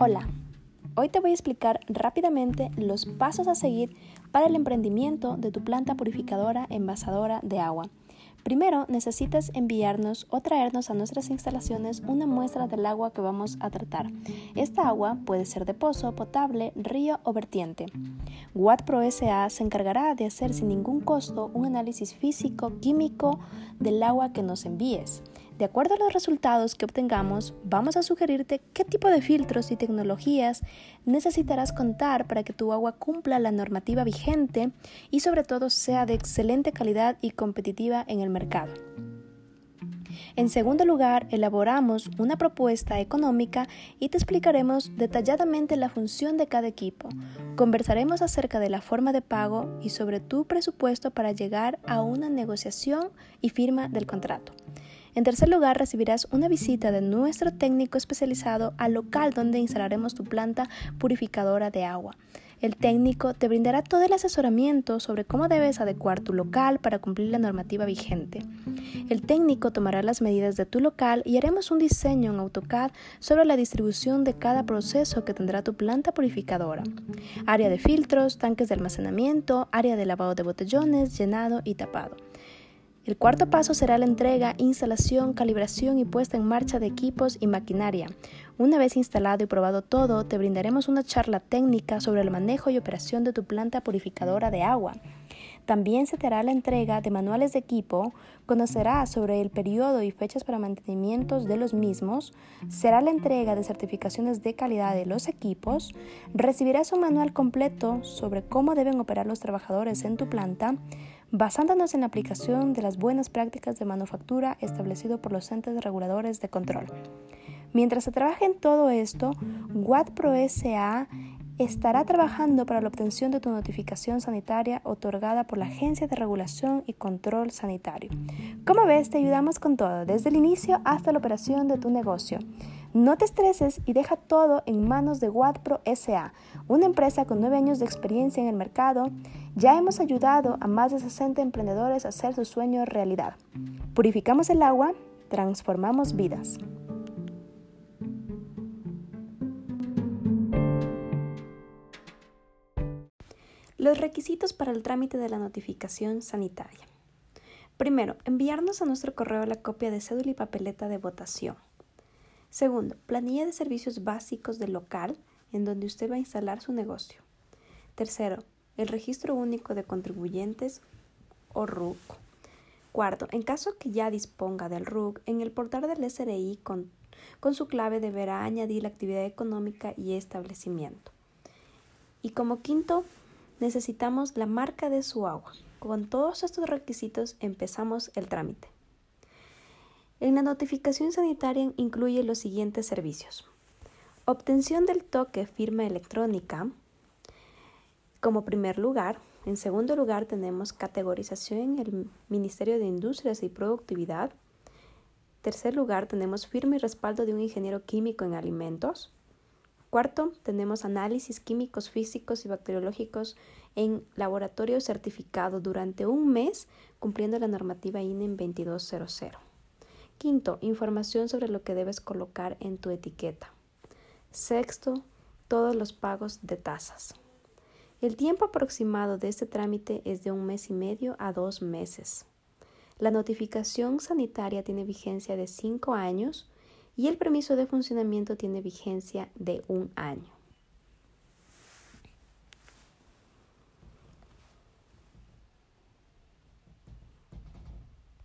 Hola, hoy te voy a explicar rápidamente los pasos a seguir para el emprendimiento de tu planta purificadora envasadora de agua. Primero necesitas enviarnos o traernos a nuestras instalaciones una muestra del agua que vamos a tratar. Esta agua puede ser de pozo, potable, río o vertiente. Watt Pro SA se encargará de hacer sin ningún costo un análisis físico, químico del agua que nos envíes. De acuerdo a los resultados que obtengamos, vamos a sugerirte qué tipo de filtros y tecnologías necesitarás contar para que tu agua cumpla la normativa vigente y sobre todo sea de excelente calidad y competitiva en el mercado. En segundo lugar, elaboramos una propuesta económica y te explicaremos detalladamente la función de cada equipo. Conversaremos acerca de la forma de pago y sobre tu presupuesto para llegar a una negociación y firma del contrato. En tercer lugar, recibirás una visita de nuestro técnico especializado al local donde instalaremos tu planta purificadora de agua. El técnico te brindará todo el asesoramiento sobre cómo debes adecuar tu local para cumplir la normativa vigente. El técnico tomará las medidas de tu local y haremos un diseño en AutoCAD sobre la distribución de cada proceso que tendrá tu planta purificadora. Área de filtros, tanques de almacenamiento, área de lavado de botellones, llenado y tapado. El cuarto paso será la entrega, instalación, calibración y puesta en marcha de equipos y maquinaria. Una vez instalado y probado todo, te brindaremos una charla técnica sobre el manejo y operación de tu planta purificadora de agua. También se te hará la entrega de manuales de equipo, conocerás sobre el periodo y fechas para mantenimientos de los mismos, será la entrega de certificaciones de calidad de los equipos, recibirás un manual completo sobre cómo deben operar los trabajadores en tu planta, basándonos en la aplicación de las buenas prácticas de manufactura establecido por los entes reguladores de control. Mientras se trabaja en todo esto, Watt SA estará trabajando para la obtención de tu notificación sanitaria otorgada por la Agencia de Regulación y Control Sanitario. Como ves, te ayudamos con todo, desde el inicio hasta la operación de tu negocio. No te estreses y deja todo en manos de Wattpro SA, una empresa con nueve años de experiencia en el mercado. Ya hemos ayudado a más de 60 emprendedores a hacer su sueño realidad. Purificamos el agua, transformamos vidas. Los requisitos para el trámite de la notificación sanitaria. Primero, enviarnos a nuestro correo la copia de cédula y papeleta de votación. Segundo, planilla de servicios básicos del local en donde usted va a instalar su negocio. Tercero, el registro único de contribuyentes o RUC. Cuarto, en caso que ya disponga del RUC, en el portal del SRI con, con su clave deberá añadir la actividad económica y establecimiento. Y como quinto, necesitamos la marca de su agua. Con todos estos requisitos empezamos el trámite. En la notificación sanitaria incluye los siguientes servicios. Obtención del toque firma electrónica como primer lugar. En segundo lugar tenemos categorización en el Ministerio de Industrias y Productividad. Tercer lugar tenemos firma y respaldo de un ingeniero químico en alimentos. Cuarto, tenemos análisis químicos, físicos y bacteriológicos en laboratorio certificado durante un mes cumpliendo la normativa INEM 2200. Quinto, información sobre lo que debes colocar en tu etiqueta. Sexto, todos los pagos de tasas. El tiempo aproximado de este trámite es de un mes y medio a dos meses. La notificación sanitaria tiene vigencia de cinco años y el permiso de funcionamiento tiene vigencia de un año.